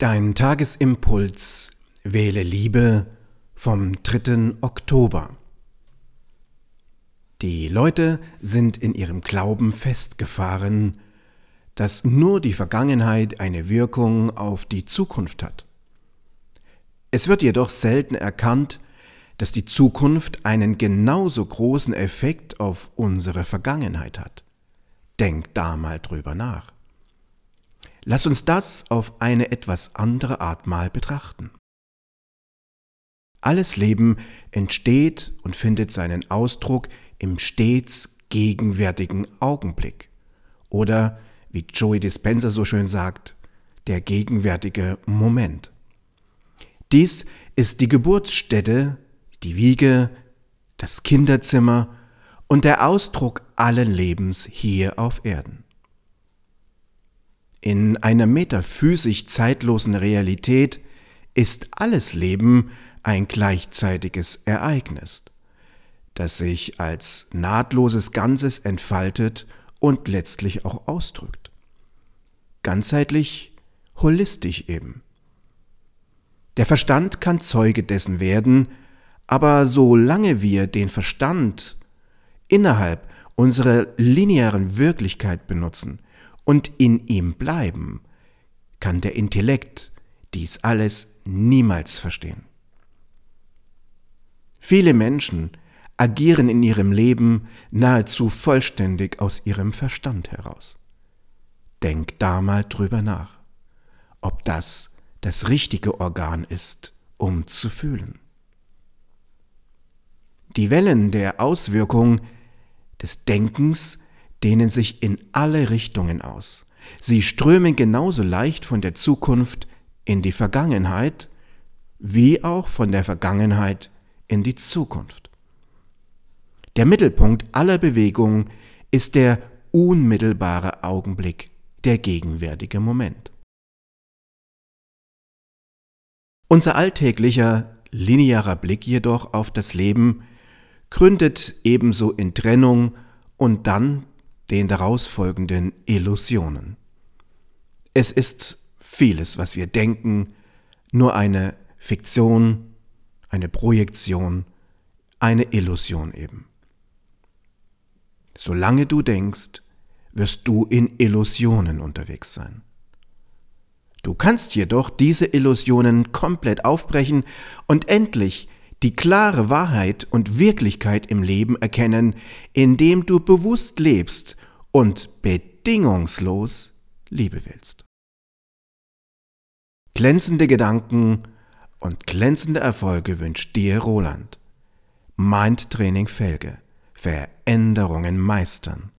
Dein Tagesimpuls Wähle Liebe vom 3. Oktober. Die Leute sind in ihrem Glauben festgefahren, dass nur die Vergangenheit eine Wirkung auf die Zukunft hat. Es wird jedoch selten erkannt, dass die Zukunft einen genauso großen Effekt auf unsere Vergangenheit hat. Denk da mal drüber nach. Lass uns das auf eine etwas andere Art mal betrachten. Alles Leben entsteht und findet seinen Ausdruck im stets gegenwärtigen Augenblick. Oder, wie Joey Dispenza so schön sagt, der gegenwärtige Moment. Dies ist die Geburtsstätte, die Wiege, das Kinderzimmer und der Ausdruck allen Lebens hier auf Erden. In einer metaphysisch zeitlosen Realität ist alles Leben ein gleichzeitiges Ereignis, das sich als nahtloses Ganzes entfaltet und letztlich auch ausdrückt. Ganzheitlich, holistisch eben. Der Verstand kann Zeuge dessen werden, aber solange wir den Verstand innerhalb unserer linearen Wirklichkeit benutzen, und in ihm bleiben, kann der Intellekt dies alles niemals verstehen. Viele Menschen agieren in ihrem Leben nahezu vollständig aus ihrem Verstand heraus. Denk da mal drüber nach, ob das das richtige Organ ist, um zu fühlen. Die Wellen der Auswirkung des Denkens dehnen sich in alle Richtungen aus. Sie strömen genauso leicht von der Zukunft in die Vergangenheit, wie auch von der Vergangenheit in die Zukunft. Der Mittelpunkt aller Bewegung ist der unmittelbare Augenblick, der gegenwärtige Moment. Unser alltäglicher, linearer Blick jedoch auf das Leben gründet ebenso in Trennung und dann den daraus folgenden Illusionen. Es ist vieles, was wir denken, nur eine Fiktion, eine Projektion, eine Illusion eben. Solange du denkst, wirst du in Illusionen unterwegs sein. Du kannst jedoch diese Illusionen komplett aufbrechen und endlich die klare Wahrheit und Wirklichkeit im Leben erkennen, indem du bewusst lebst und bedingungslos Liebe willst. Glänzende Gedanken und glänzende Erfolge wünscht dir Roland. Mind Training Felge. Veränderungen meistern.